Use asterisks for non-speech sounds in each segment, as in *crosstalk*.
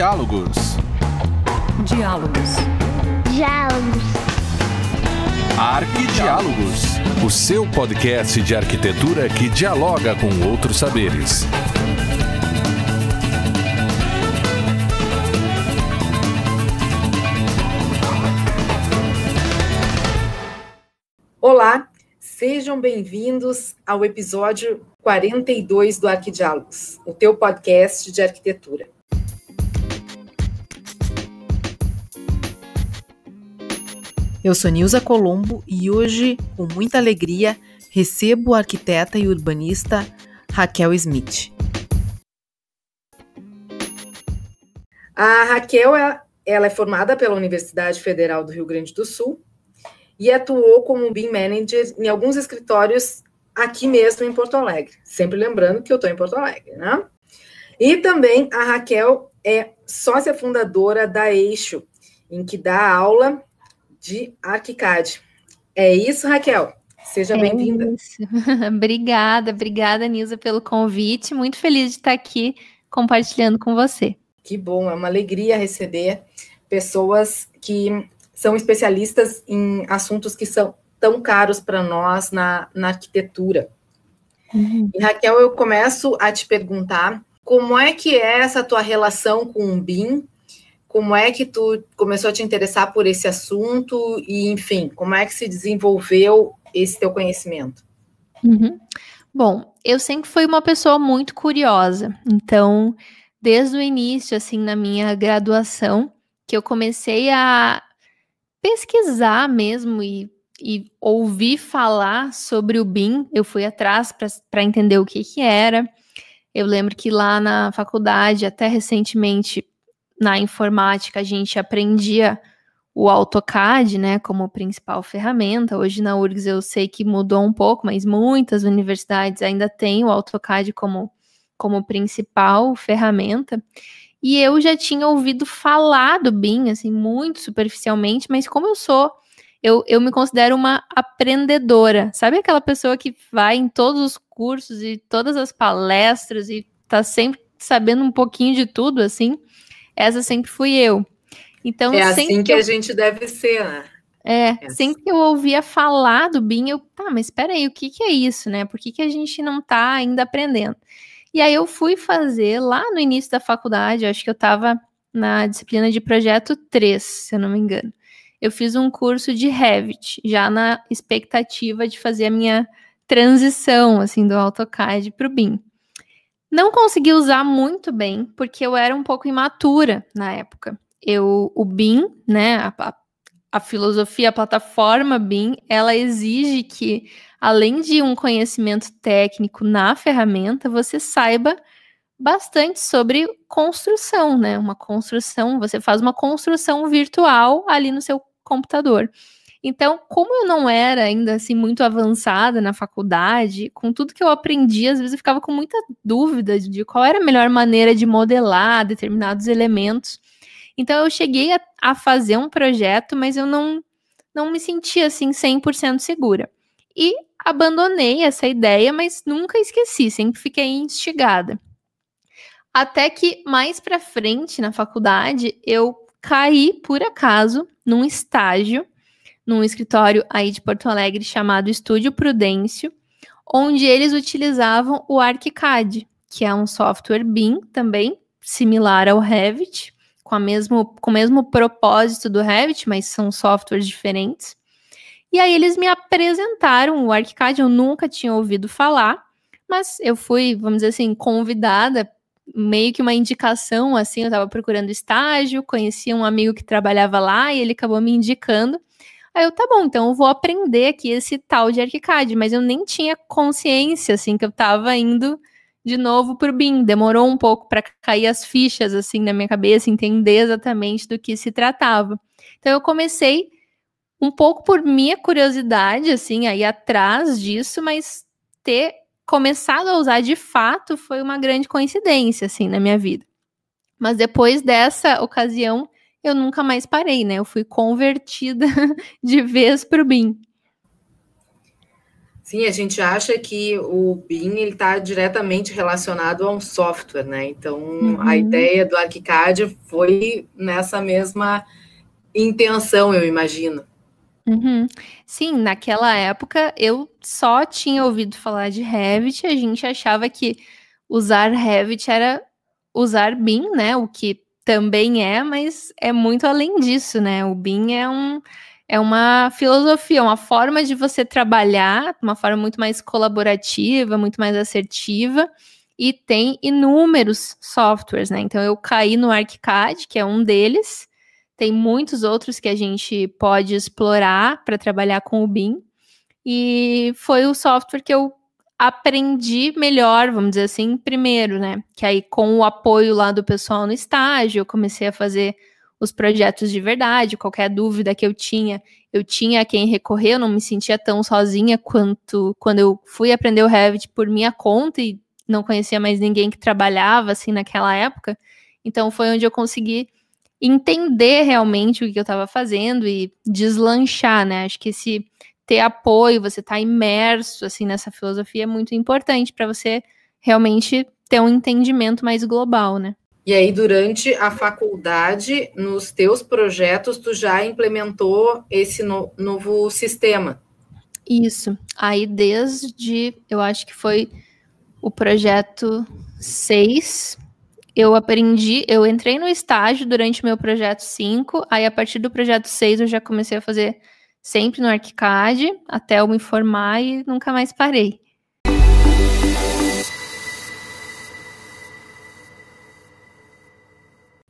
Diálogos. Diálogos. Diálogos. Arquidiálogos. O seu podcast de arquitetura que dialoga com outros saberes. Olá, sejam bem-vindos ao episódio 42 do Arquidiálogos, o teu podcast de arquitetura. Eu sou Nilza Colombo e hoje, com muita alegria, recebo a arquiteta e urbanista Raquel Smith. A Raquel é, ela é formada pela Universidade Federal do Rio Grande do Sul e atuou como BIM Manager em alguns escritórios aqui mesmo em Porto Alegre. Sempre lembrando que eu estou em Porto Alegre, né? E também a Raquel é sócia fundadora da Eixo, em que dá aula de ArchiCAD. É isso, Raquel? Seja é bem-vinda. *laughs* obrigada, obrigada, Nilza, pelo convite. Muito feliz de estar aqui compartilhando com você. Que bom, é uma alegria receber pessoas que são especialistas em assuntos que são tão caros para nós na, na arquitetura. Uhum. E Raquel, eu começo a te perguntar como é que é essa tua relação com o BIM como é que tu começou a te interessar por esse assunto e, enfim, como é que se desenvolveu esse teu conhecimento? Uhum. Bom, eu sempre fui uma pessoa muito curiosa, então, desde o início, assim, na minha graduação, que eu comecei a pesquisar mesmo e, e ouvir falar sobre o BIM, eu fui atrás para entender o que, que era. Eu lembro que lá na faculdade, até recentemente, na informática a gente aprendia o AutoCAD, né, como principal ferramenta. Hoje na URGS eu sei que mudou um pouco, mas muitas universidades ainda têm o AutoCAD como, como principal ferramenta. E eu já tinha ouvido falar do BIM, assim, muito superficialmente, mas como eu sou, eu, eu me considero uma aprendedora. Sabe aquela pessoa que vai em todos os cursos e todas as palestras e tá sempre sabendo um pouquinho de tudo, assim? Essa sempre fui eu. Então, é assim que eu... a gente deve ser, né? É, é, sempre que eu ouvia falar do BIM, eu, tá, mas espera aí, o que que é isso, né? Por que que a gente não tá ainda aprendendo? E aí eu fui fazer lá no início da faculdade, acho que eu estava na disciplina de projeto 3, se eu não me engano. Eu fiz um curso de Revit, já na expectativa de fazer a minha transição, assim, do AutoCAD para o BIM. Não consegui usar muito bem, porque eu era um pouco imatura na época. Eu, o BIM, né, a, a filosofia, a plataforma BIM, ela exige que, além de um conhecimento técnico na ferramenta, você saiba bastante sobre construção, né? Uma construção, você faz uma construção virtual ali no seu computador. Então, como eu não era ainda assim muito avançada na faculdade, com tudo que eu aprendi, às vezes eu ficava com muita dúvida de qual era a melhor maneira de modelar determinados elementos. Então, eu cheguei a, a fazer um projeto, mas eu não, não me sentia assim 100% segura. E abandonei essa ideia, mas nunca esqueci, sempre fiquei instigada. Até que mais para frente na faculdade, eu caí por acaso num estágio num escritório aí de Porto Alegre chamado Estúdio Prudêncio, onde eles utilizavam o ArchiCAD, que é um software BIM também, similar ao Revit, com, a mesmo, com o mesmo propósito do Revit, mas são softwares diferentes. E aí eles me apresentaram o ArchiCAD, eu nunca tinha ouvido falar, mas eu fui, vamos dizer assim, convidada, meio que uma indicação, assim, eu estava procurando estágio, conhecia um amigo que trabalhava lá e ele acabou me indicando. Aí eu, tá bom, então eu vou aprender aqui esse tal de ArchiCAD, mas eu nem tinha consciência, assim, que eu tava indo de novo pro BIM. Demorou um pouco para cair as fichas, assim, na minha cabeça, entender exatamente do que se tratava. Então eu comecei um pouco por minha curiosidade, assim, aí atrás disso, mas ter começado a usar de fato foi uma grande coincidência, assim, na minha vida. Mas depois dessa ocasião, eu nunca mais parei, né? Eu fui convertida *laughs* de vez para o BIM. Sim, a gente acha que o BIM está diretamente relacionado a um software, né? Então, uhum. a ideia do ArchiCAD foi nessa mesma intenção, eu imagino. Uhum. Sim, naquela época eu só tinha ouvido falar de Revit, a gente achava que usar Revit era usar BIM, né? O que também é, mas é muito além disso, né? O BIM é um é uma filosofia, uma forma de você trabalhar, uma forma muito mais colaborativa, muito mais assertiva, e tem inúmeros softwares, né? Então eu caí no ArchiCAD, que é um deles, tem muitos outros que a gente pode explorar para trabalhar com o BIM, e foi o software que eu aprendi melhor, vamos dizer assim, primeiro, né? Que aí com o apoio lá do pessoal no estágio, eu comecei a fazer os projetos de verdade, qualquer dúvida que eu tinha, eu tinha a quem recorrer, eu não me sentia tão sozinha quanto quando eu fui aprender o Revit por minha conta e não conhecia mais ninguém que trabalhava assim naquela época. Então foi onde eu consegui entender realmente o que eu estava fazendo e deslanchar, né? Acho que esse ter apoio, você estar tá imerso assim nessa filosofia é muito importante para você realmente ter um entendimento mais global, né? E aí, durante a faculdade, nos teus projetos, tu já implementou esse no, novo sistema? Isso. Aí, desde, eu acho que foi o projeto 6, eu aprendi, eu entrei no estágio durante meu projeto 5, aí a partir do projeto 6 eu já comecei a fazer sempre no ArchiCAD, até eu me formar e nunca mais parei.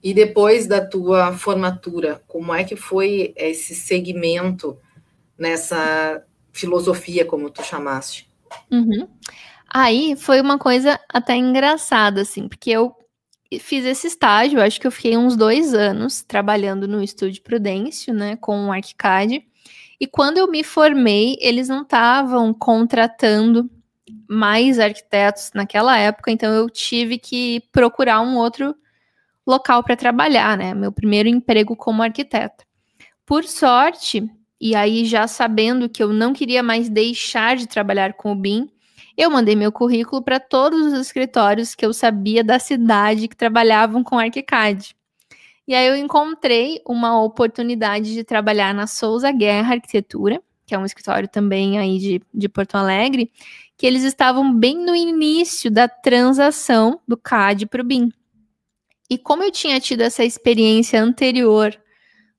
E depois da tua formatura, como é que foi esse segmento nessa filosofia, como tu chamaste? Uhum. Aí foi uma coisa até engraçada, assim, porque eu fiz esse estágio, acho que eu fiquei uns dois anos trabalhando no estúdio Prudêncio, né, com o ArchiCAD. E quando eu me formei, eles não estavam contratando mais arquitetos naquela época, então eu tive que procurar um outro local para trabalhar, né? Meu primeiro emprego como arquiteta. Por sorte, e aí já sabendo que eu não queria mais deixar de trabalhar com o BIM, eu mandei meu currículo para todos os escritórios que eu sabia da cidade que trabalhavam com ArchiCAD. E aí eu encontrei uma oportunidade de trabalhar na Souza Guerra Arquitetura, que é um escritório também aí de, de Porto Alegre, que eles estavam bem no início da transação do CAD para o BIM. E como eu tinha tido essa experiência anterior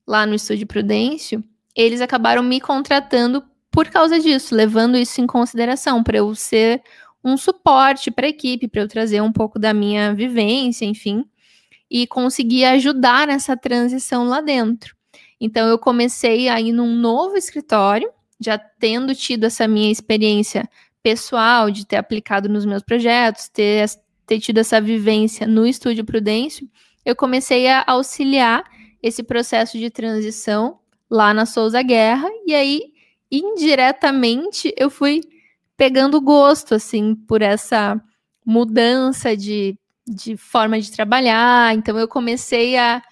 lá no Estúdio Prudêncio, eles acabaram me contratando por causa disso, levando isso em consideração, para eu ser um suporte para a equipe, para eu trazer um pouco da minha vivência, enfim, e conseguir ajudar nessa transição lá dentro. Então, eu comecei aí num novo escritório, já tendo tido essa minha experiência pessoal de ter aplicado nos meus projetos, ter ter tido essa vivência no Estúdio Prudêncio, eu comecei a auxiliar esse processo de transição lá na Souza Guerra, e aí, indiretamente, eu fui pegando gosto, assim, por essa mudança de, de forma de trabalhar. Então, eu comecei a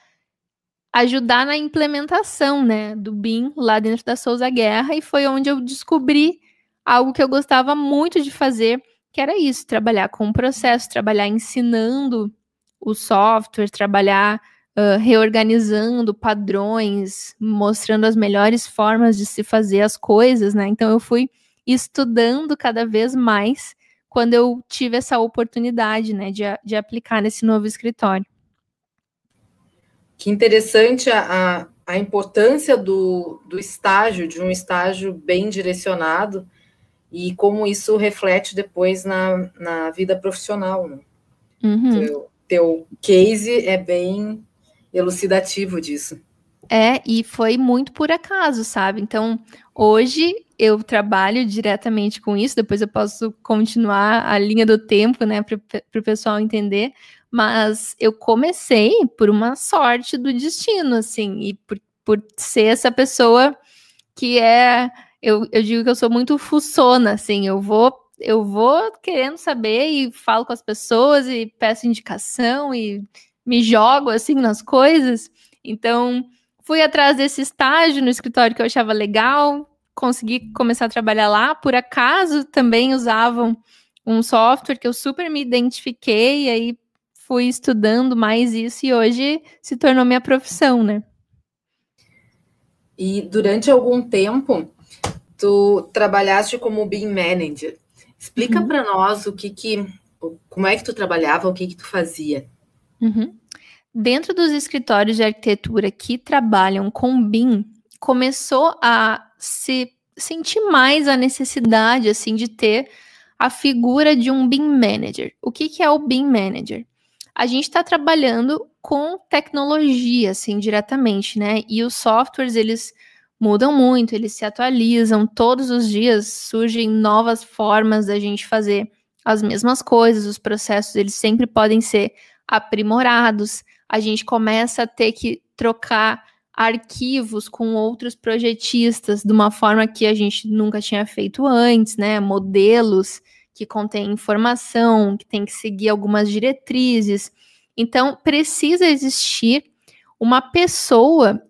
ajudar na implementação, né, do BIM lá dentro da Souza Guerra, e foi onde eu descobri algo que eu gostava muito de fazer, que era isso, trabalhar com o processo, trabalhar ensinando o software, trabalhar uh, reorganizando padrões, mostrando as melhores formas de se fazer as coisas, né? Então eu fui estudando cada vez mais quando eu tive essa oportunidade, né, de, de aplicar nesse novo escritório. Que interessante a, a importância do, do estágio, de um estágio bem direcionado, e como isso reflete depois na, na vida profissional. Né? Uhum. Teu, teu case é bem elucidativo disso. É, e foi muito por acaso, sabe? Então, hoje eu trabalho diretamente com isso, depois eu posso continuar a linha do tempo, né, para o pessoal entender. Mas eu comecei por uma sorte do destino, assim, e por, por ser essa pessoa que é eu, eu digo que eu sou muito fuçona, assim, eu vou eu vou querendo saber e falo com as pessoas e peço indicação e me jogo assim nas coisas. Então, fui atrás desse estágio no escritório que eu achava legal, consegui começar a trabalhar lá, por acaso também usavam um software que eu super me identifiquei, e aí fui estudando mais isso e hoje se tornou minha profissão, né? E durante algum tempo, tu trabalhaste como BIM Manager. Explica uhum. para nós o que que, como é que tu trabalhava, o que que tu fazia. Uhum. Dentro dos escritórios de arquitetura que trabalham com BIM, começou a se sentir mais a necessidade assim de ter a figura de um BIM Manager. O que, que é o BIM Manager? A gente está trabalhando com tecnologia, assim, diretamente, né? E os softwares, eles mudam muito, eles se atualizam, todos os dias surgem novas formas da gente fazer as mesmas coisas, os processos, eles sempre podem ser aprimorados, a gente começa a ter que trocar arquivos com outros projetistas de uma forma que a gente nunca tinha feito antes, né? Modelos que contêm informação, que tem que seguir algumas diretrizes. Então, precisa existir uma pessoa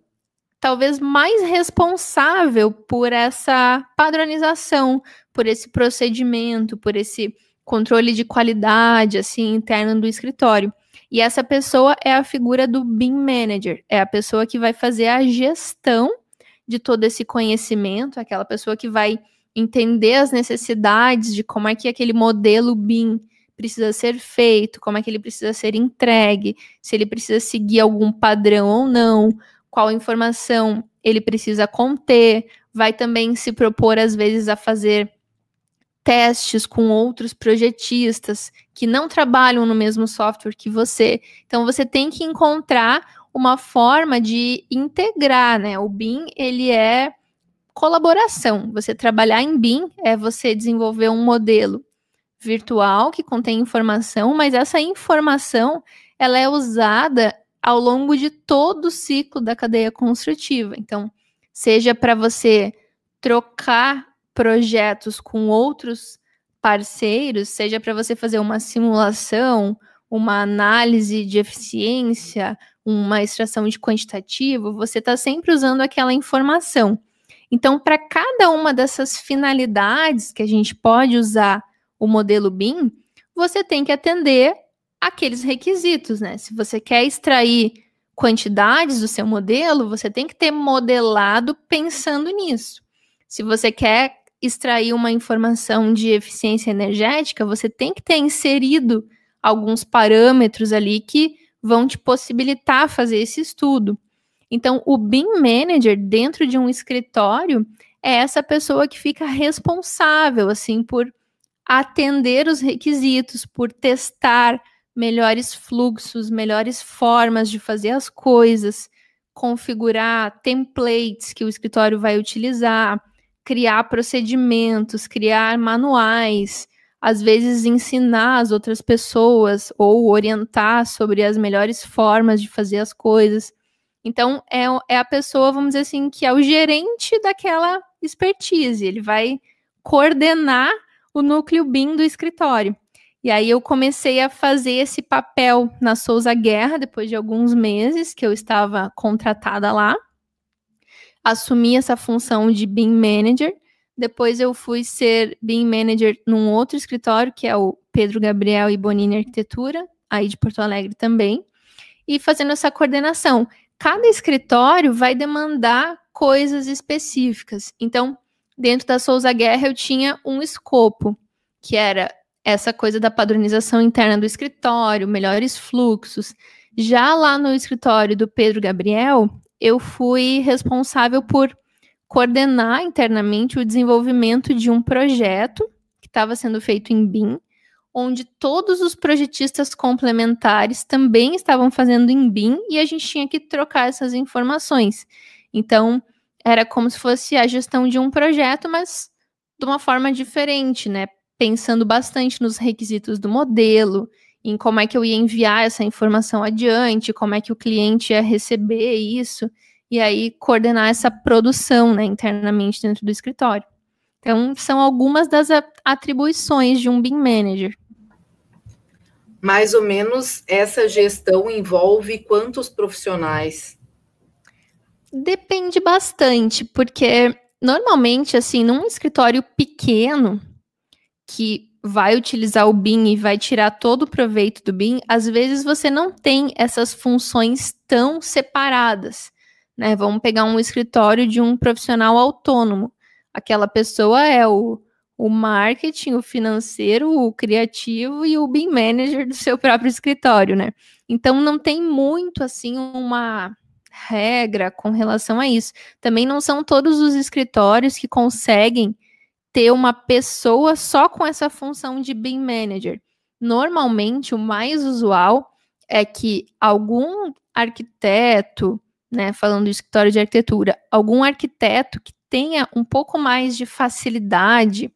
talvez mais responsável por essa padronização, por esse procedimento, por esse controle de qualidade assim interno do escritório. E essa pessoa é a figura do BIM Manager, é a pessoa que vai fazer a gestão de todo esse conhecimento, aquela pessoa que vai entender as necessidades de como é que aquele modelo BIM precisa ser feito, como é que ele precisa ser entregue, se ele precisa seguir algum padrão ou não, qual informação ele precisa conter, vai também se propor às vezes a fazer testes com outros projetistas que não trabalham no mesmo software que você. Então você tem que encontrar uma forma de integrar, né? O BIM, ele é colaboração. Você trabalhar em BIM é você desenvolver um modelo virtual que contém informação, mas essa informação ela é usada ao longo de todo o ciclo da cadeia construtiva. Então, seja para você trocar projetos com outros parceiros, seja para você fazer uma simulação, uma análise de eficiência, uma extração de quantitativo, você está sempre usando aquela informação. Então, para cada uma dessas finalidades que a gente pode usar o modelo BIM, você tem que atender aqueles requisitos, né? Se você quer extrair quantidades do seu modelo, você tem que ter modelado pensando nisso. Se você quer extrair uma informação de eficiência energética, você tem que ter inserido alguns parâmetros ali que vão te possibilitar fazer esse estudo. Então, o BIM Manager dentro de um escritório é essa pessoa que fica responsável assim por atender os requisitos, por testar melhores fluxos, melhores formas de fazer as coisas, configurar templates que o escritório vai utilizar, criar procedimentos, criar manuais, às vezes ensinar as outras pessoas ou orientar sobre as melhores formas de fazer as coisas. Então, é, é a pessoa, vamos dizer assim, que é o gerente daquela expertise. Ele vai coordenar o núcleo BIM do escritório. E aí eu comecei a fazer esse papel na Souza Guerra, depois de alguns meses que eu estava contratada lá assumi essa função de BIM Manager. Depois eu fui ser BIM Manager num outro escritório, que é o Pedro Gabriel e Bonini Arquitetura, aí de Porto Alegre também, e fazendo essa coordenação. Cada escritório vai demandar coisas específicas. Então, dentro da Souza Guerra, eu tinha um escopo, que era essa coisa da padronização interna do escritório, melhores fluxos. Já lá no escritório do Pedro Gabriel, eu fui responsável por coordenar internamente o desenvolvimento de um projeto que estava sendo feito em BIM, onde todos os projetistas complementares também estavam fazendo em BIM e a gente tinha que trocar essas informações. Então, era como se fosse a gestão de um projeto, mas de uma forma diferente, né? Pensando bastante nos requisitos do modelo, em como é que eu ia enviar essa informação adiante, como é que o cliente ia receber isso, e aí coordenar essa produção né, internamente dentro do escritório. Então, são algumas das atribuições de um BIM Manager. Mais ou menos essa gestão envolve quantos profissionais? Depende bastante, porque normalmente, assim, num escritório pequeno que vai utilizar o BIM e vai tirar todo o proveito do BIM, às vezes você não tem essas funções tão separadas. Né? Vamos pegar um escritório de um profissional autônomo. Aquela pessoa é o, o marketing, o financeiro, o criativo e o BIM manager do seu próprio escritório, né? Então não tem muito assim uma regra com relação a isso. Também não são todos os escritórios que conseguem ter uma pessoa só com essa função de BIM manager. Normalmente, o mais usual é que algum arquiteto, né, falando do escritório de arquitetura, algum arquiteto que tenha um pouco mais de facilidade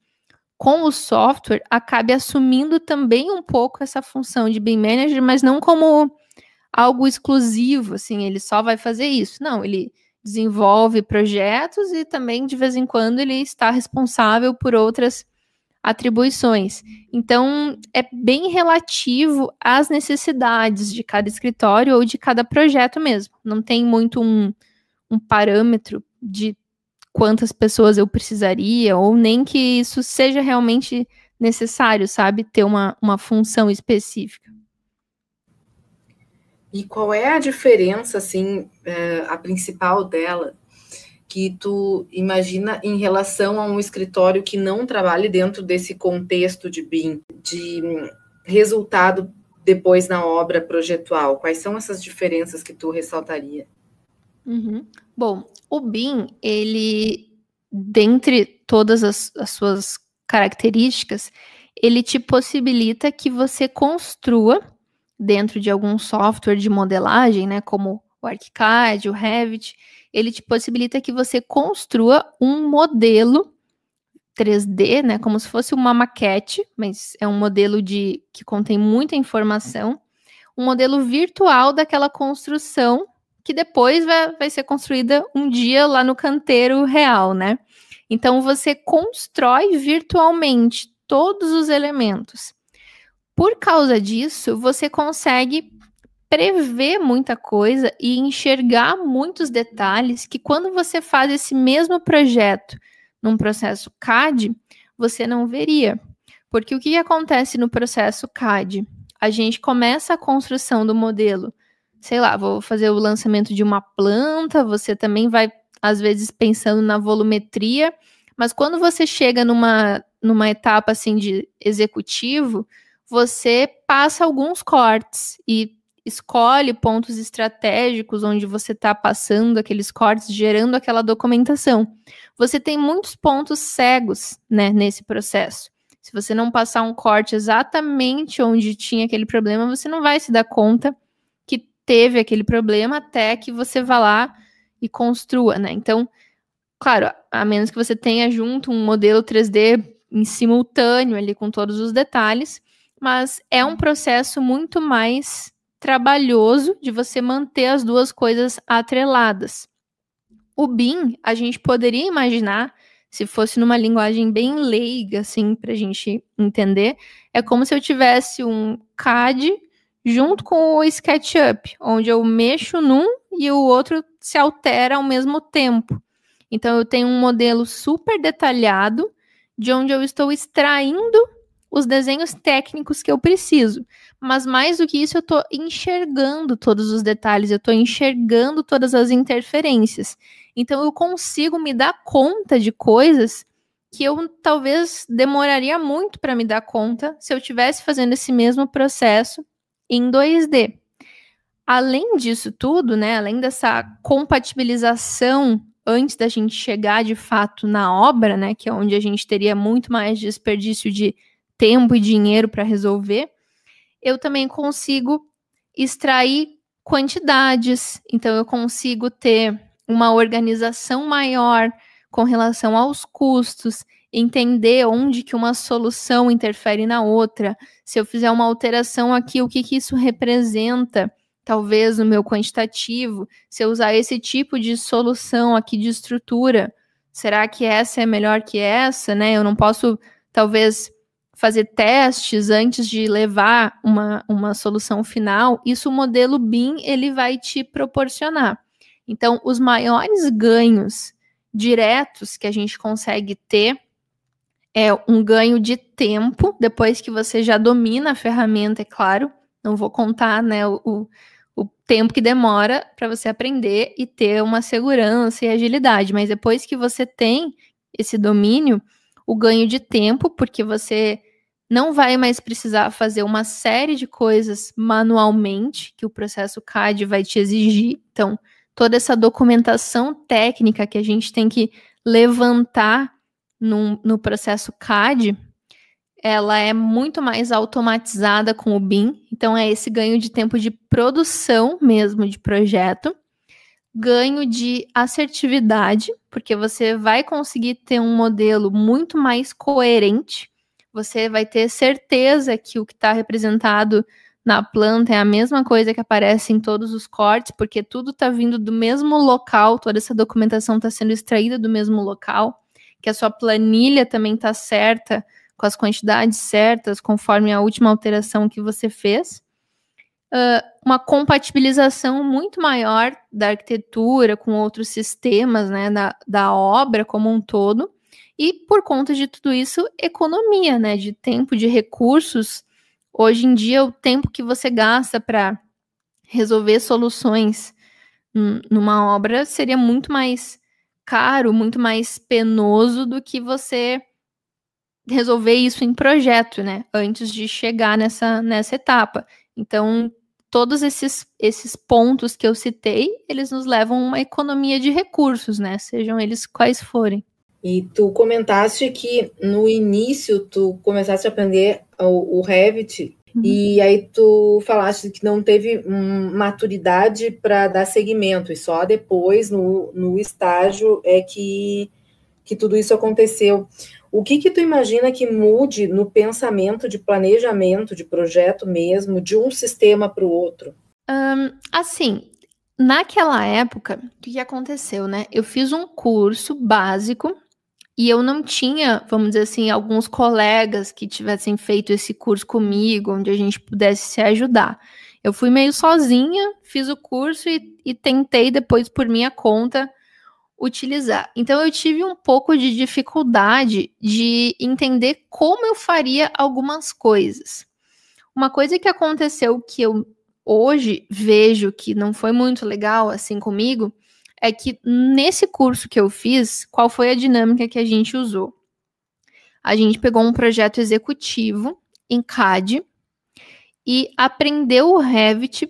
com o software acabe assumindo também um pouco essa função de BIM manager, mas não como algo exclusivo, assim, ele só vai fazer isso. Não, ele desenvolve projetos e também de vez em quando ele está responsável por outras atribuições. Então, é bem relativo às necessidades de cada escritório ou de cada projeto mesmo. Não tem muito um, um parâmetro de quantas pessoas eu precisaria, ou nem que isso seja realmente necessário, sabe? Ter uma, uma função específica. E qual é a diferença, assim, é, a principal dela, que tu imagina em relação a um escritório que não trabalhe dentro desse contexto de BIM, de resultado depois na obra projetual? Quais são essas diferenças que tu ressaltaria? Uhum. Bom, o BIM, ele, dentre todas as, as suas características, ele te possibilita que você construa dentro de algum software de modelagem, né, como o ArchiCAD, o Revit, ele te possibilita que você construa um modelo 3D, né, como se fosse uma maquete, mas é um modelo de que contém muita informação, um modelo virtual daquela construção que depois vai, vai ser construída um dia lá no canteiro real, né? Então você constrói virtualmente todos os elementos. Por causa disso, você consegue prever muita coisa e enxergar muitos detalhes que quando você faz esse mesmo projeto num processo CAD, você não veria. Porque o que acontece no processo CAD? A gente começa a construção do modelo, sei lá, vou fazer o lançamento de uma planta, você também vai, às vezes, pensando na volumetria, mas quando você chega numa, numa etapa assim de executivo, você passa alguns cortes e escolhe pontos estratégicos onde você está passando aqueles cortes, gerando aquela documentação. Você tem muitos pontos cegos né, nesse processo. Se você não passar um corte exatamente onde tinha aquele problema, você não vai se dar conta que teve aquele problema até que você vá lá e construa, né? Então, claro, a menos que você tenha junto um modelo 3D em simultâneo ali com todos os detalhes, mas é um processo muito mais trabalhoso de você manter as duas coisas atreladas. O BIM, a gente poderia imaginar, se fosse numa linguagem bem leiga, assim, para a gente entender, é como se eu tivesse um CAD junto com o SketchUp, onde eu mexo num e o outro se altera ao mesmo tempo. Então, eu tenho um modelo super detalhado de onde eu estou extraindo os desenhos técnicos que eu preciso. Mas mais do que isso, eu estou enxergando todos os detalhes, eu estou enxergando todas as interferências. Então eu consigo me dar conta de coisas que eu talvez demoraria muito para me dar conta se eu estivesse fazendo esse mesmo processo em 2D. Além disso tudo, né, além dessa compatibilização antes da gente chegar de fato na obra, né, que é onde a gente teria muito mais desperdício de tempo e dinheiro para resolver, eu também consigo extrair quantidades. Então, eu consigo ter uma organização maior com relação aos custos, entender onde que uma solução interfere na outra. Se eu fizer uma alteração aqui, o que, que isso representa? Talvez no meu quantitativo, se eu usar esse tipo de solução aqui de estrutura, será que essa é melhor que essa, né? Eu não posso, talvez, fazer testes antes de levar uma, uma solução final, isso o modelo BIM ele vai te proporcionar. Então, os maiores ganhos diretos que a gente consegue ter é um ganho de tempo, depois que você já domina a ferramenta, é claro. Não vou contar né, o, o, tempo que demora para você aprender e ter uma segurança e agilidade, mas depois que você tem esse domínio, o ganho de tempo, porque você não vai mais precisar fazer uma série de coisas manualmente que o processo CAD vai te exigir. Então, toda essa documentação técnica que a gente tem que levantar no, no processo CAD, ela é muito mais automatizada com o BIM. Então, é esse ganho de tempo de produção mesmo de projeto, ganho de assertividade, porque você vai conseguir ter um modelo muito mais coerente você vai ter certeza que o que está representado na planta é a mesma coisa que aparece em todos os cortes, porque tudo está vindo do mesmo local, toda essa documentação está sendo extraída do mesmo local, que a sua planilha também está certa, com as quantidades certas, conforme a última alteração que você fez. Uh, uma compatibilização muito maior da arquitetura com outros sistemas, né, da, da obra como um todo. E por conta de tudo isso, economia, né? De tempo, de recursos. Hoje em dia, o tempo que você gasta para resolver soluções numa obra seria muito mais caro, muito mais penoso do que você resolver isso em projeto, né? Antes de chegar nessa, nessa etapa. Então, todos esses, esses pontos que eu citei, eles nos levam a uma economia de recursos, né? Sejam eles quais forem. E tu comentaste que no início tu começaste a aprender o, o Revit uhum. e aí tu falaste que não teve maturidade para dar seguimento e só depois no, no estágio é que, que tudo isso aconteceu. O que que tu imagina que mude no pensamento de planejamento de projeto mesmo de um sistema para o outro? Um, assim, naquela época, o que, que aconteceu, né? Eu fiz um curso básico e eu não tinha, vamos dizer assim, alguns colegas que tivessem feito esse curso comigo, onde a gente pudesse se ajudar. Eu fui meio sozinha, fiz o curso e, e tentei depois, por minha conta, utilizar. Então, eu tive um pouco de dificuldade de entender como eu faria algumas coisas. Uma coisa que aconteceu que eu hoje vejo que não foi muito legal assim comigo é que nesse curso que eu fiz, qual foi a dinâmica que a gente usou? A gente pegou um projeto executivo em CAD e aprendeu o Revit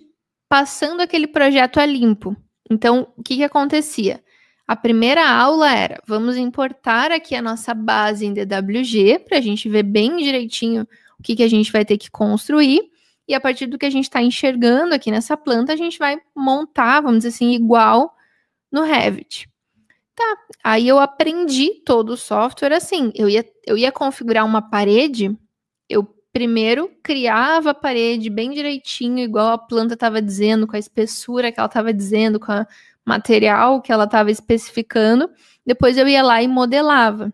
passando aquele projeto a limpo. Então, o que, que acontecia? A primeira aula era: vamos importar aqui a nossa base em DWG para a gente ver bem direitinho o que, que a gente vai ter que construir. E a partir do que a gente está enxergando aqui nessa planta, a gente vai montar, vamos dizer assim, igual no Revit. Tá, aí eu aprendi todo o software assim. Eu ia, eu ia configurar uma parede, eu primeiro criava a parede bem direitinho, igual a planta estava dizendo, com a espessura que ela estava dizendo, com o material que ela estava especificando. Depois eu ia lá e modelava.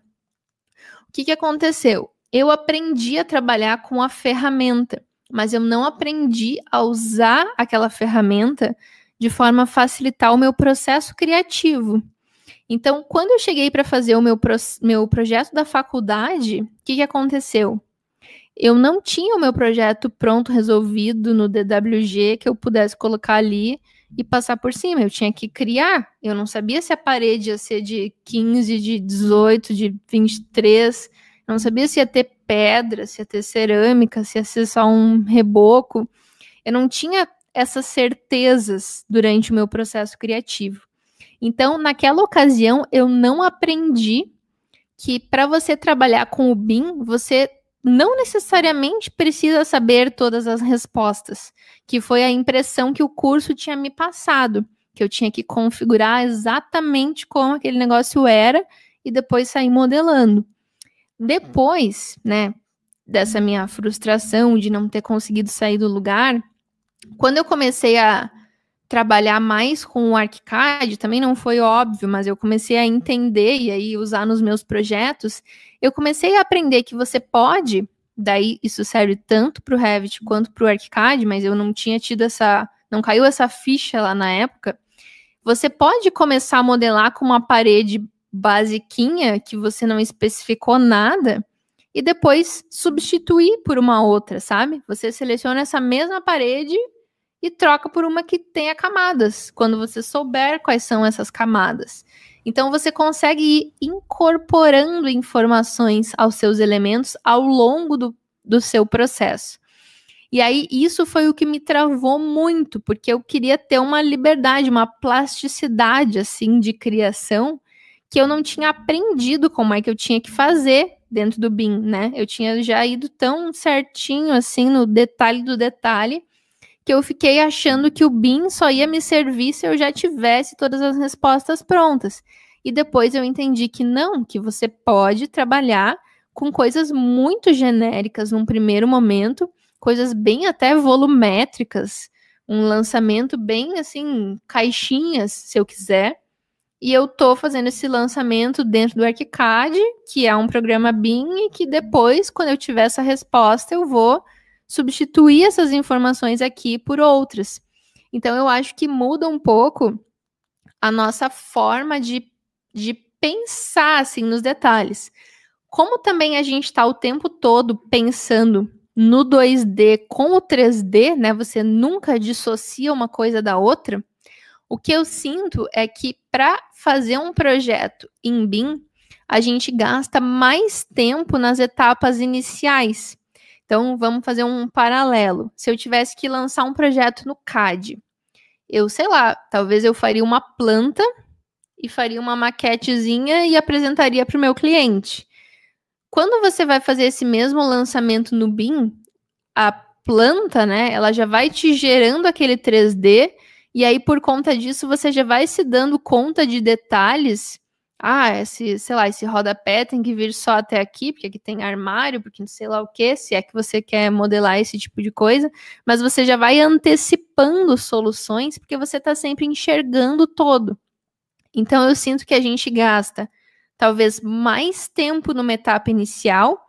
O que, que aconteceu? Eu aprendi a trabalhar com a ferramenta, mas eu não aprendi a usar aquela ferramenta de forma a facilitar o meu processo criativo. Então, quando eu cheguei para fazer o meu, pro, meu projeto da faculdade, o que, que aconteceu? Eu não tinha o meu projeto pronto, resolvido no DWG, que eu pudesse colocar ali e passar por cima. Eu tinha que criar. Eu não sabia se a parede ia ser de 15, de 18, de 23. Eu não sabia se ia ter pedra, se ia ter cerâmica, se ia ser só um reboco. Eu não tinha essas certezas durante o meu processo criativo. Então, naquela ocasião, eu não aprendi que para você trabalhar com o BIM, você não necessariamente precisa saber todas as respostas, que foi a impressão que o curso tinha me passado, que eu tinha que configurar exatamente como aquele negócio era e depois sair modelando. Depois, né, dessa minha frustração de não ter conseguido sair do lugar, quando eu comecei a trabalhar mais com o ArchiCAD, também não foi óbvio, mas eu comecei a entender e aí usar nos meus projetos, eu comecei a aprender que você pode, daí isso serve tanto para o Revit quanto para o ArchiCAD, mas eu não tinha tido essa, não caiu essa ficha lá na época. Você pode começar a modelar com uma parede basiquinha que você não especificou nada e depois substituir por uma outra, sabe? Você seleciona essa mesma parede e troca por uma que tenha camadas, quando você souber quais são essas camadas. Então você consegue ir incorporando informações aos seus elementos ao longo do, do seu processo. E aí, isso foi o que me travou muito, porque eu queria ter uma liberdade, uma plasticidade, assim, de criação, que eu não tinha aprendido como é que eu tinha que fazer dentro do BIM, né? Eu tinha já ido tão certinho, assim, no detalhe do detalhe, que eu fiquei achando que o BIM só ia me servir se eu já tivesse todas as respostas prontas. E depois eu entendi que não, que você pode trabalhar com coisas muito genéricas num primeiro momento, coisas bem até volumétricas, um lançamento bem assim, caixinhas, se eu quiser. E eu tô fazendo esse lançamento dentro do ArchiCAD, que é um programa BIM, e que depois, quando eu tiver essa resposta, eu vou substituir essas informações aqui por outras. Então, eu acho que muda um pouco a nossa forma de, de pensar assim nos detalhes. Como também a gente está o tempo todo pensando no 2D com o 3D, né? Você nunca dissocia uma coisa da outra. O que eu sinto é que para fazer um projeto em BIM, a gente gasta mais tempo nas etapas iniciais. Então, vamos fazer um paralelo. Se eu tivesse que lançar um projeto no CAD, eu sei lá, talvez eu faria uma planta e faria uma maquetezinha e apresentaria para o meu cliente. Quando você vai fazer esse mesmo lançamento no BIM, a planta, né, ela já vai te gerando aquele 3D, e aí por conta disso você já vai se dando conta de detalhes. Ah, esse, sei lá, esse rodapé tem que vir só até aqui, porque aqui tem armário, porque não sei lá o que, se é que você quer modelar esse tipo de coisa, mas você já vai antecipando soluções, porque você está sempre enxergando todo. Então eu sinto que a gente gasta talvez mais tempo numa etapa inicial,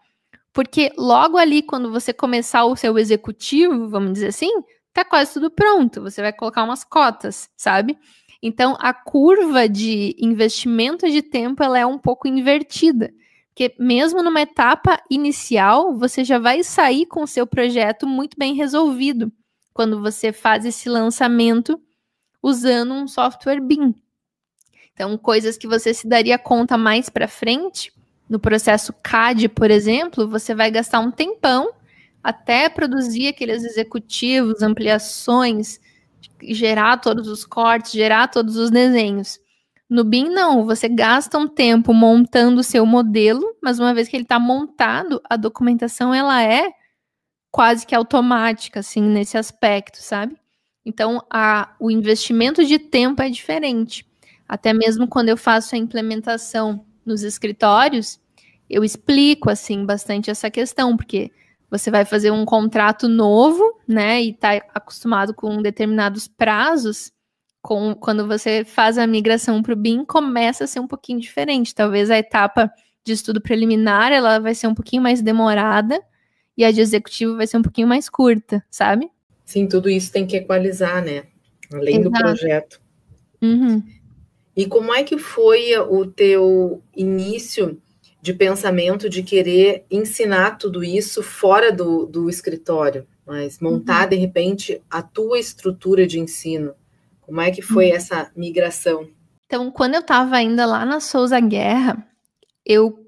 porque logo ali, quando você começar o seu executivo, vamos dizer assim, tá quase tudo pronto. Você vai colocar umas cotas, sabe? Então, a curva de investimento de tempo ela é um pouco invertida. Porque mesmo numa etapa inicial, você já vai sair com o seu projeto muito bem resolvido quando você faz esse lançamento usando um software BIM. Então, coisas que você se daria conta mais para frente, no processo CAD, por exemplo, você vai gastar um tempão até produzir aqueles executivos, ampliações, gerar todos os cortes, gerar todos os desenhos. No BIM, não, você gasta um tempo montando o seu modelo, mas uma vez que ele está montado, a documentação ela é quase que automática, assim, nesse aspecto, sabe? Então, a, o investimento de tempo é diferente. Até mesmo quando eu faço a implementação nos escritórios, eu explico assim bastante essa questão, porque você vai fazer um contrato novo, né, e está acostumado com determinados prazos, com, quando você faz a migração para o BIM, começa a ser um pouquinho diferente. Talvez a etapa de estudo preliminar ela vai ser um pouquinho mais demorada e a de executivo vai ser um pouquinho mais curta, sabe? Sim, tudo isso tem que equalizar, né? Além Exato. do projeto. Uhum. E como é que foi o teu início de pensamento de querer ensinar tudo isso fora do, do escritório, mas montar uhum. de repente a tua estrutura de ensino? Como é que foi uhum. essa migração? Então, quando eu estava ainda lá na Souza Guerra, eu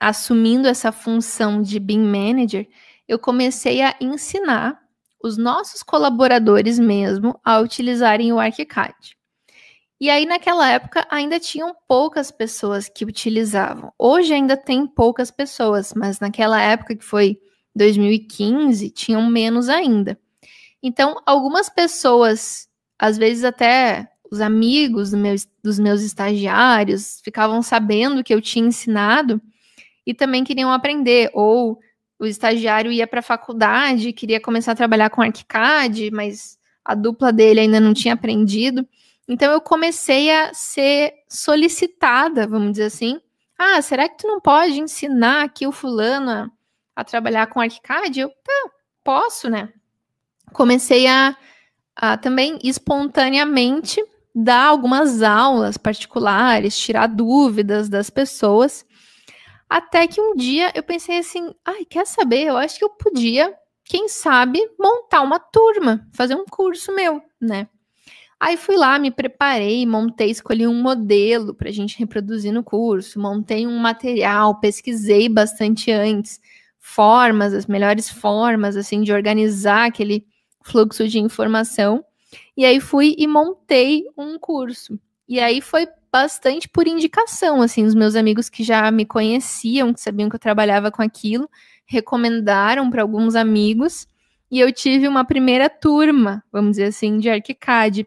assumindo essa função de BIM Manager, eu comecei a ensinar os nossos colaboradores mesmo a utilizarem o ArchiCAD. E aí, naquela época, ainda tinham poucas pessoas que utilizavam. Hoje ainda tem poucas pessoas, mas naquela época, que foi 2015, tinham menos ainda. Então, algumas pessoas, às vezes até os amigos do meu, dos meus estagiários, ficavam sabendo que eu tinha ensinado e também queriam aprender. Ou o estagiário ia para a faculdade, queria começar a trabalhar com ArchiCAD, mas a dupla dele ainda não tinha aprendido. Então eu comecei a ser solicitada, vamos dizer assim. Ah, será que tu não pode ensinar aqui o fulano a, a trabalhar com ArchiCAD? Eu, tá, posso, né? Comecei a, a também espontaneamente, dar algumas aulas particulares, tirar dúvidas das pessoas. Até que um dia eu pensei assim: ai, quer saber? Eu acho que eu podia, quem sabe, montar uma turma, fazer um curso meu, né? Aí fui lá, me preparei, montei, escolhi um modelo para a gente reproduzir no curso, montei um material, pesquisei bastante antes, formas, as melhores formas, assim, de organizar aquele fluxo de informação. E aí fui e montei um curso. E aí foi bastante por indicação, assim, os meus amigos que já me conheciam, que sabiam que eu trabalhava com aquilo, recomendaram para alguns amigos. E eu tive uma primeira turma, vamos dizer assim, de ArchiCAD.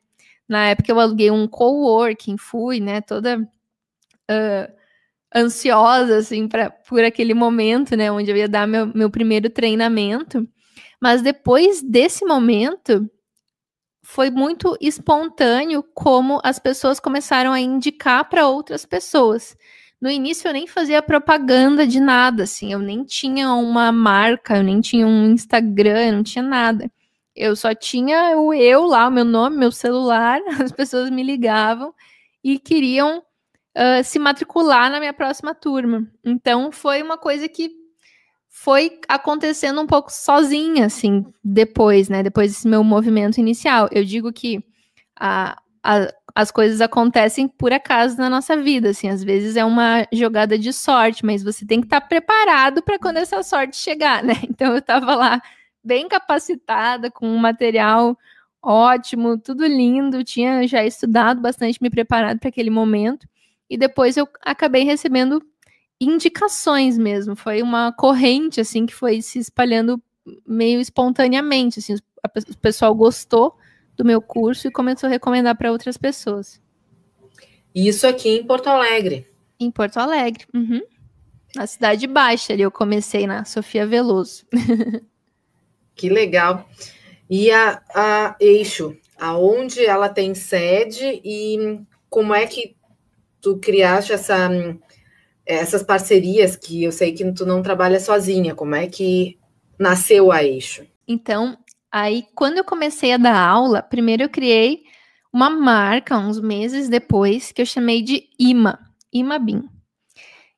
Na época eu aluguei um coworking, fui, né, toda uh, ansiosa, assim, pra, por aquele momento, né, onde eu ia dar meu, meu primeiro treinamento. Mas depois desse momento, foi muito espontâneo como as pessoas começaram a indicar para outras pessoas. No início eu nem fazia propaganda de nada, assim, eu nem tinha uma marca, eu nem tinha um Instagram, eu não tinha nada. Eu só tinha o eu lá, o meu nome, meu celular, *laughs* as pessoas me ligavam e queriam uh, se matricular na minha próxima turma. Então foi uma coisa que foi acontecendo um pouco sozinha, assim, depois, né? Depois desse meu movimento inicial. Eu digo que a, a, as coisas acontecem por acaso na nossa vida, assim, às vezes é uma jogada de sorte, mas você tem que estar preparado para quando essa sorte chegar, né? *laughs* Então eu estava lá bem capacitada, com um material ótimo, tudo lindo, tinha já estudado bastante, me preparado para aquele momento, e depois eu acabei recebendo indicações mesmo. Foi uma corrente assim que foi se espalhando meio espontaneamente. Assim, o pessoal gostou do meu curso e começou a recomendar para outras pessoas. Isso aqui em Porto Alegre. Em Porto Alegre, uhum. na cidade baixa ali. Eu comecei na Sofia Veloso. *laughs* que legal. E a, a Eixo, aonde ela tem sede e como é que tu criaste essa essas parcerias que eu sei que tu não trabalha sozinha, como é que nasceu a Eixo? Então, aí quando eu comecei a dar aula, primeiro eu criei uma marca uns meses depois que eu chamei de Ima, Imabim.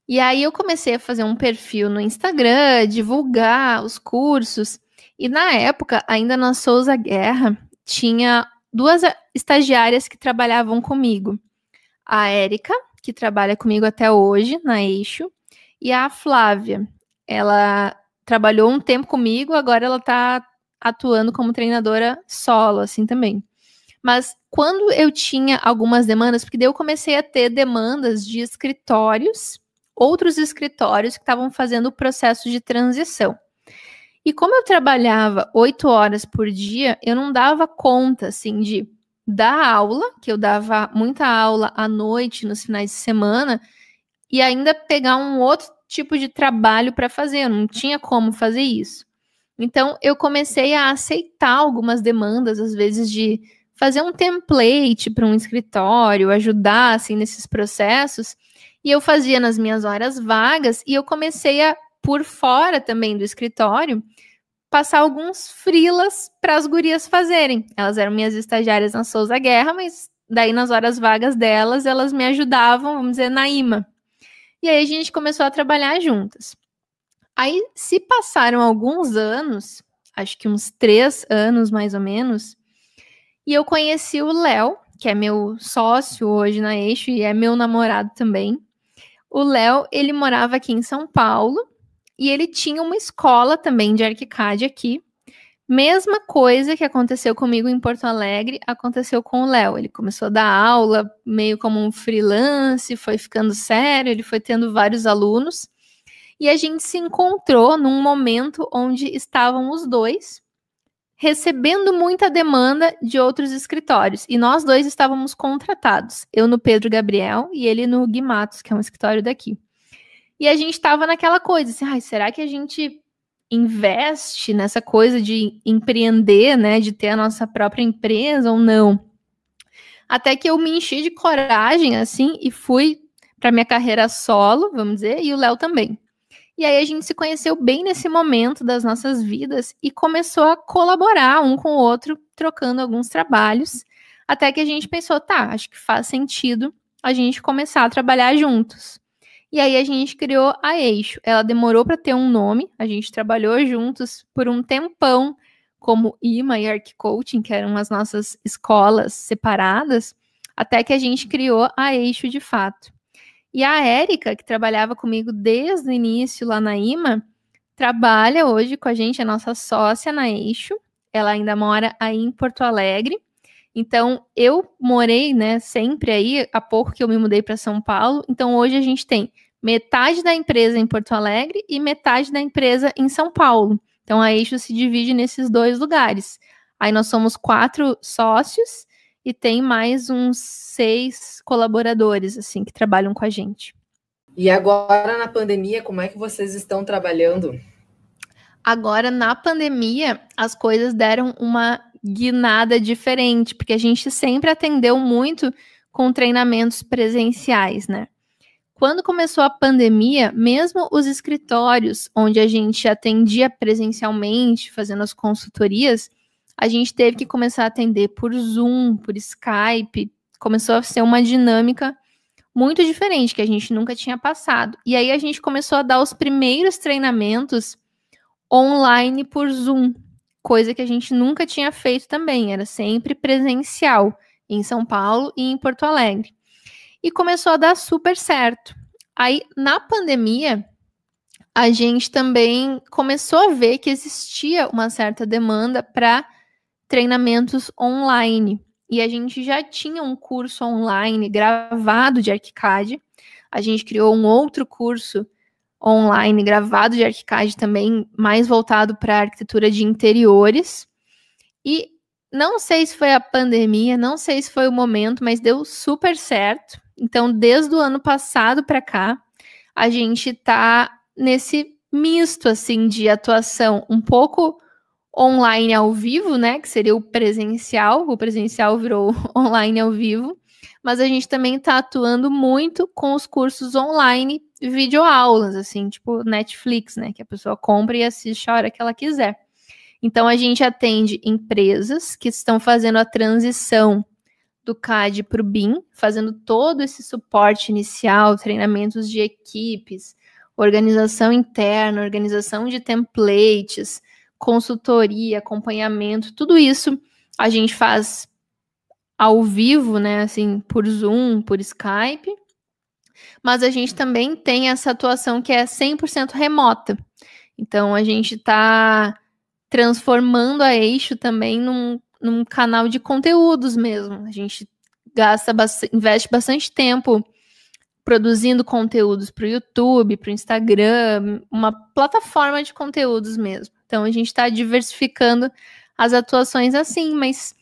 E aí eu comecei a fazer um perfil no Instagram, divulgar os cursos. E na época, ainda na Souza Guerra, tinha duas estagiárias que trabalhavam comigo. A Érica, que trabalha comigo até hoje na Eixo, e a Flávia. Ela trabalhou um tempo comigo, agora ela está atuando como treinadora solo, assim também. Mas quando eu tinha algumas demandas, porque daí eu comecei a ter demandas de escritórios, outros escritórios que estavam fazendo o processo de transição. E como eu trabalhava oito horas por dia, eu não dava conta, assim, de da aula, que eu dava muita aula à noite, nos finais de semana, e ainda pegar um outro tipo de trabalho para fazer. Eu não tinha como fazer isso. Então, eu comecei a aceitar algumas demandas, às vezes, de fazer um template para um escritório, ajudar assim nesses processos. E eu fazia nas minhas horas vagas e eu comecei a, por fora também do escritório, passar alguns frilas para as gurias fazerem. Elas eram minhas estagiárias na Souza Guerra, mas daí nas horas vagas delas, elas me ajudavam, vamos dizer, na IMA. E aí a gente começou a trabalhar juntas. Aí se passaram alguns anos, acho que uns três anos mais ou menos, e eu conheci o Léo, que é meu sócio hoje na Eixo e é meu namorado também. O Léo, ele morava aqui em São Paulo e ele tinha uma escola também de ArchiCAD aqui. Mesma coisa que aconteceu comigo em Porto Alegre, aconteceu com o Léo. Ele começou a dar aula meio como um freelance, foi ficando sério, ele foi tendo vários alunos. E a gente se encontrou num momento onde estavam os dois recebendo muita demanda de outros escritórios. E nós dois estávamos contratados. Eu no Pedro Gabriel e ele no Guimatos, que é um escritório daqui. E a gente estava naquela coisa, assim, será que a gente investe nessa coisa de empreender, né, de ter a nossa própria empresa ou não? Até que eu me enchi de coragem, assim, e fui para minha carreira solo, vamos dizer, e o Léo também. E aí a gente se conheceu bem nesse momento das nossas vidas e começou a colaborar um com o outro, trocando alguns trabalhos, Até que a gente pensou, tá, acho que faz sentido a gente começar a trabalhar juntos. E aí a gente criou a Eixo. Ela demorou para ter um nome, a gente trabalhou juntos por um tempão como IMA e Arc Coaching, que eram as nossas escolas separadas, até que a gente criou a Eixo de fato. E a Érica, que trabalhava comigo desde o início lá na IMA, trabalha hoje com a gente, é nossa sócia na Eixo. Ela ainda mora aí em Porto Alegre. Então, eu morei, né, sempre aí, há pouco que eu me mudei para São Paulo. Então, hoje a gente tem metade da empresa em Porto Alegre e metade da empresa em São Paulo. Então, a Eixo se divide nesses dois lugares. Aí nós somos quatro sócios e tem mais uns seis colaboradores, assim, que trabalham com a gente. E agora, na pandemia, como é que vocês estão trabalhando? Agora, na pandemia, as coisas deram uma guinada diferente, porque a gente sempre atendeu muito com treinamentos presenciais, né? Quando começou a pandemia, mesmo os escritórios onde a gente atendia presencialmente, fazendo as consultorias, a gente teve que começar a atender por Zoom, por Skype. Começou a ser uma dinâmica muito diferente que a gente nunca tinha passado. E aí a gente começou a dar os primeiros treinamentos online por Zoom, coisa que a gente nunca tinha feito também, era sempre presencial em São Paulo e em Porto Alegre. E começou a dar super certo. Aí, na pandemia, a gente também começou a ver que existia uma certa demanda para treinamentos online. E a gente já tinha um curso online gravado de ArchiCAD. A gente criou um outro curso online gravado de ArchiCAD também, mais voltado para arquitetura de interiores. E não sei se foi a pandemia, não sei se foi o momento, mas deu super certo. Então, desde o ano passado para cá, a gente está nesse misto assim de atuação, um pouco online ao vivo, né, que seria o presencial, o presencial virou *laughs* online ao vivo, mas a gente também está atuando muito com os cursos online, videoaulas, assim, tipo Netflix, né, que a pessoa compra e assiste a hora que ela quiser. Então a gente atende empresas que estão fazendo a transição do CAD para o BIM, fazendo todo esse suporte inicial, treinamentos de equipes, organização interna, organização de templates, consultoria, acompanhamento, tudo isso a gente faz ao vivo, né, assim, por Zoom, por Skype. Mas a gente também tem essa atuação que é 100% remota. Então a gente está transformando a Eixo também num, num canal de conteúdos mesmo. A gente gasta, investe bastante tempo produzindo conteúdos para o YouTube, para o Instagram, uma plataforma de conteúdos mesmo. Então a gente está diversificando as atuações assim, mas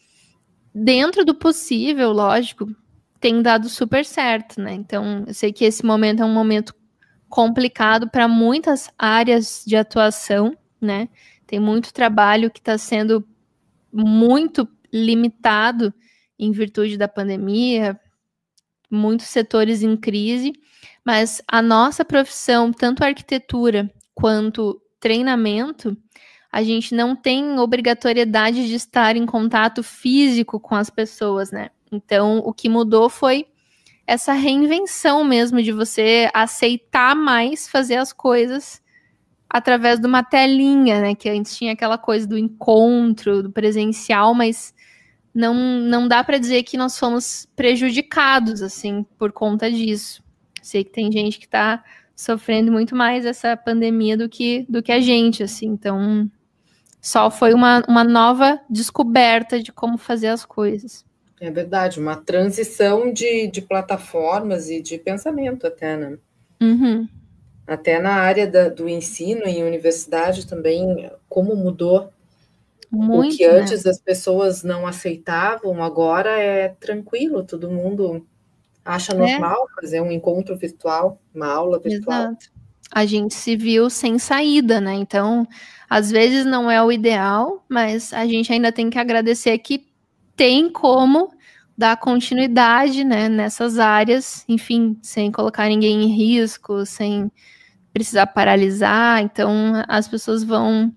dentro do possível, lógico, tem dado super certo, né? Então eu sei que esse momento é um momento complicado para muitas áreas de atuação, né? Tem muito trabalho que está sendo muito limitado em virtude da pandemia, muitos setores em crise, mas a nossa profissão, tanto arquitetura quanto treinamento, a gente não tem obrigatoriedade de estar em contato físico com as pessoas, né? Então, o que mudou foi essa reinvenção mesmo de você aceitar mais fazer as coisas através de uma telinha, né? Que antes tinha aquela coisa do encontro, do presencial, mas não, não dá para dizer que nós fomos prejudicados, assim, por conta disso. Sei que tem gente que está sofrendo muito mais essa pandemia do que, do que a gente, assim, então só foi uma, uma nova descoberta de como fazer as coisas. É verdade, uma transição de, de plataformas e de pensamento até, né? Uhum. Até na área da, do ensino em universidade também, como mudou muito, o que né? antes as pessoas não aceitavam, agora é tranquilo, todo mundo acha É. normal fazer um encontro virtual, uma aula virtual. Exato. A gente se viu sem saída, né? Então, às vezes não é o ideal, mas a gente ainda tem que agradecer que tem como dar continuidade, né, nessas áreas, enfim, sem colocar ninguém em risco, sem precisar paralisar. Então, as pessoas vão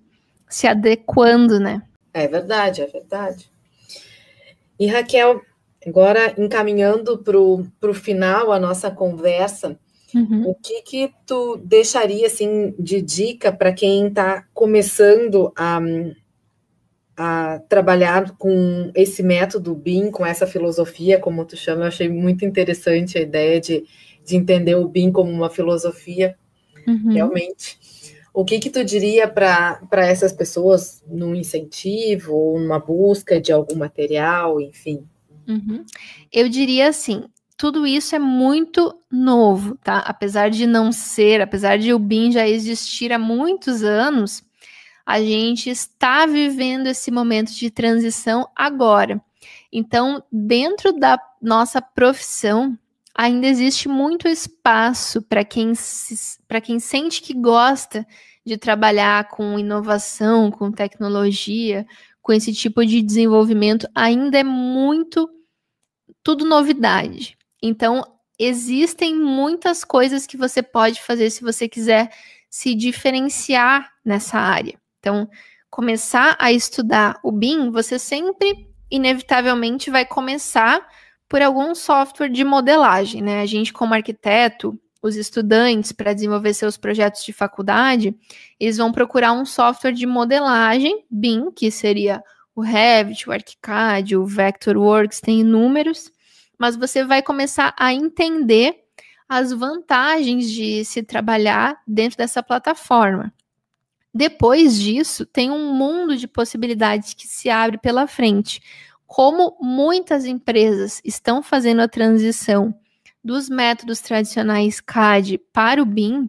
se adequando, né? É verdade, é verdade. E Raquel, agora encaminhando para o final a nossa conversa, Uhum. o que que tu deixaria assim de dica para quem está começando a, a trabalhar com esse método BIM, com essa filosofia, como tu chama? Eu achei muito interessante a ideia de, de entender o BIM como uma filosofia, Uhum. realmente. O que que tu diria para essas pessoas num incentivo ou numa busca de algum material, enfim? Uhum. Eu diria assim, tudo isso é muito novo, tá? Apesar de não ser, apesar de o BIM já existir há muitos anos, a gente está vivendo esse momento de transição agora. Então, dentro da nossa profissão, ainda existe muito espaço para quem, para quem sente que gosta de trabalhar com inovação, com tecnologia, com esse tipo de desenvolvimento, ainda é muito tudo novidade. Então, existem muitas coisas que você pode fazer se você quiser se diferenciar nessa área. Então, começar a estudar o BIM, você sempre, inevitavelmente, vai começar por algum software de modelagem, né? A gente, como arquiteto, os estudantes, para desenvolver seus projetos de faculdade, eles vão procurar um software de modelagem, BIM, que seria o Revit, o ArchiCAD, o Vectorworks, tem inúmeros, mas você vai começar a entender as vantagens de se trabalhar dentro dessa plataforma. Depois disso, tem um mundo de possibilidades que se abre pela frente. Como muitas empresas estão fazendo a transição dos métodos tradicionais CAD para o BIM,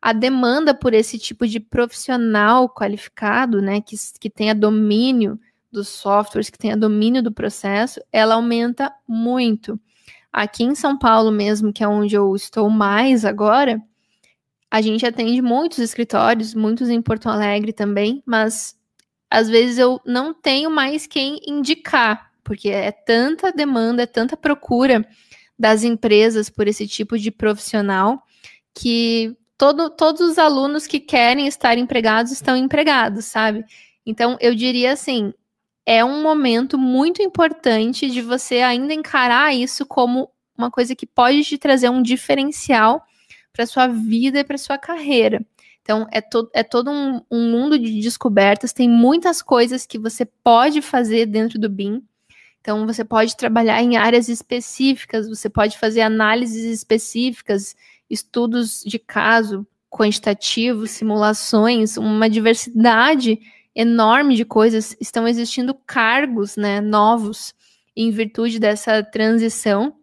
a demanda por esse tipo de profissional qualificado, né, que, que tenha domínio dos softwares, que tenha domínio do processo, ela aumenta muito. Aqui em São Paulo mesmo, que é onde eu estou mais agora, a gente atende muitos escritórios, muitos em Porto Alegre também, mas às vezes eu não tenho mais quem indicar, porque é tanta demanda, é tanta procura das empresas por esse tipo de profissional que todo, todos os alunos que querem estar empregados estão empregados, sabe? Então eu diria assim, é um momento muito importante de você ainda encarar isso como uma coisa que pode te trazer um diferencial para sua vida e para sua carreira. Então, é, to é todo um, um, mundo de descobertas, tem muitas coisas que você pode fazer dentro do BIM. Então, você pode trabalhar em áreas específicas, você pode fazer análises específicas, estudos de caso, quantitativos, simulações, uma diversidade enorme de coisas. Estão existindo cargos né, novos em virtude dessa transição.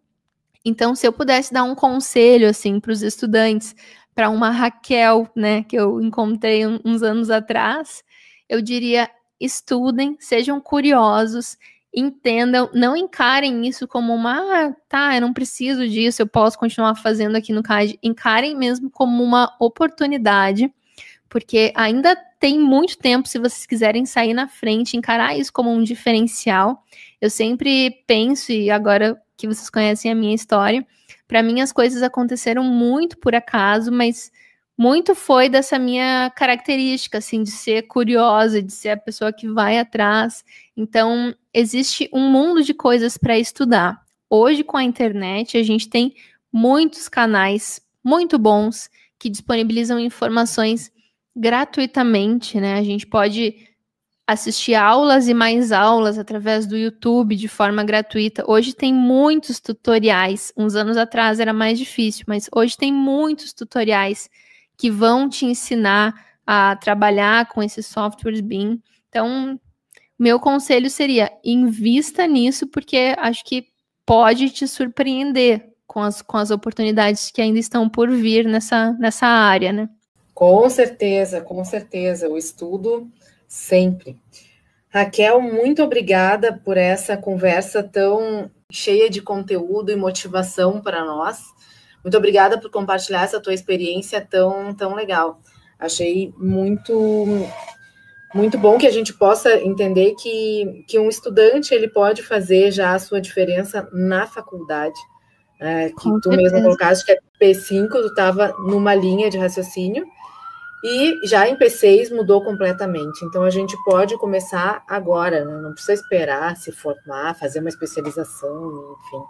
Então, se eu pudesse dar um conselho assim para os estudantes, para uma Raquel, né, que eu encontrei uns anos atrás, eu diria: estudem, sejam curiosos, entendam, não encarem isso como uma, ah, tá, eu não preciso disso, eu posso continuar fazendo aqui no CAD. Encarem mesmo como uma oportunidade, porque ainda tem muito tempo se vocês quiserem sair na frente, encarar isso como um diferencial. Eu sempre penso, e agora que vocês conhecem a minha história. Para mim, as coisas aconteceram muito por acaso, mas muito foi dessa minha característica, assim, de ser curiosa, de ser a pessoa que vai atrás. Então, existe um mundo de coisas para estudar. Hoje, com a internet, a gente tem muitos canais muito bons que disponibilizam informações gratuitamente, né? A gente pode assistir aulas e mais aulas através do YouTube de forma gratuita. Hoje tem muitos tutoriais. Uns anos atrás era mais difícil, mas hoje tem muitos tutoriais que vão te ensinar a trabalhar com esses softwares BIM. Então, meu conselho seria: invista nisso, porque acho que pode te surpreender com as, com as oportunidades que ainda estão por vir nessa, nessa área, né? Com certeza, com certeza. O estudo sempre. Raquel, muito obrigada por essa conversa tão cheia de conteúdo e motivação para nós. Muito obrigada por compartilhar essa tua experiência tão, tão legal. Achei muito muito bom que a gente possa entender que, que um estudante ele pode fazer já a sua diferença na faculdade. É, que Com tu certeza. mesmo colocaste que é P5, tu estava numa linha de raciocínio, E já em P6 mudou completamente. Então a gente pode começar agora, né? não precisa esperar se formar, fazer uma especialização, enfim.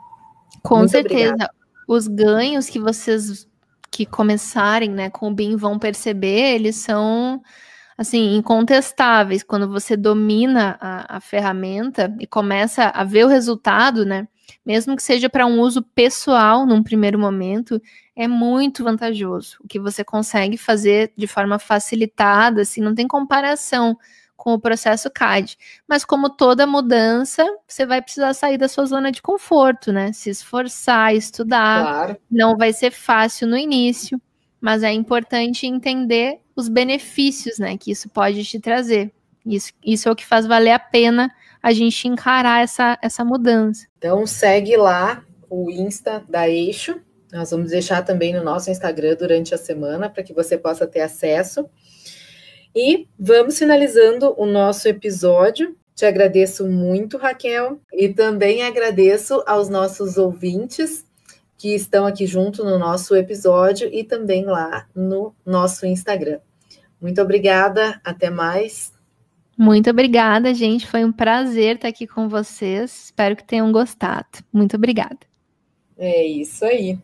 Com Muito certeza. Obrigada. Os ganhos que vocês que começarem, né, com o BIM vão perceber, eles são assim, incontestáveis. Quando você domina a, a ferramenta e começa a ver o resultado, né? Mesmo que seja para um uso pessoal num primeiro momento, é muito vantajoso. O que você consegue fazer de forma facilitada, assim, não tem comparação com o processo CAD. Mas como toda mudança, você vai precisar sair da sua zona de conforto, né? Se esforçar, estudar. Claro. Não vai ser fácil no início, mas é importante entender os benefícios, né, que isso pode te trazer. Isso, isso é o que faz valer a pena a gente encarar essa, essa mudança. Então segue lá o Insta da Eixo. Nós vamos deixar também no nosso Instagram durante a semana para que você possa ter acesso. E vamos finalizando o nosso episódio. Te agradeço muito, Raquel, e também agradeço aos nossos ouvintes que estão aqui junto no nosso episódio e também lá no nosso Instagram. Muito obrigada, até mais. Muito obrigada, gente. Foi um prazer estar aqui com vocês. Espero que tenham gostado. Muito obrigada. É isso aí.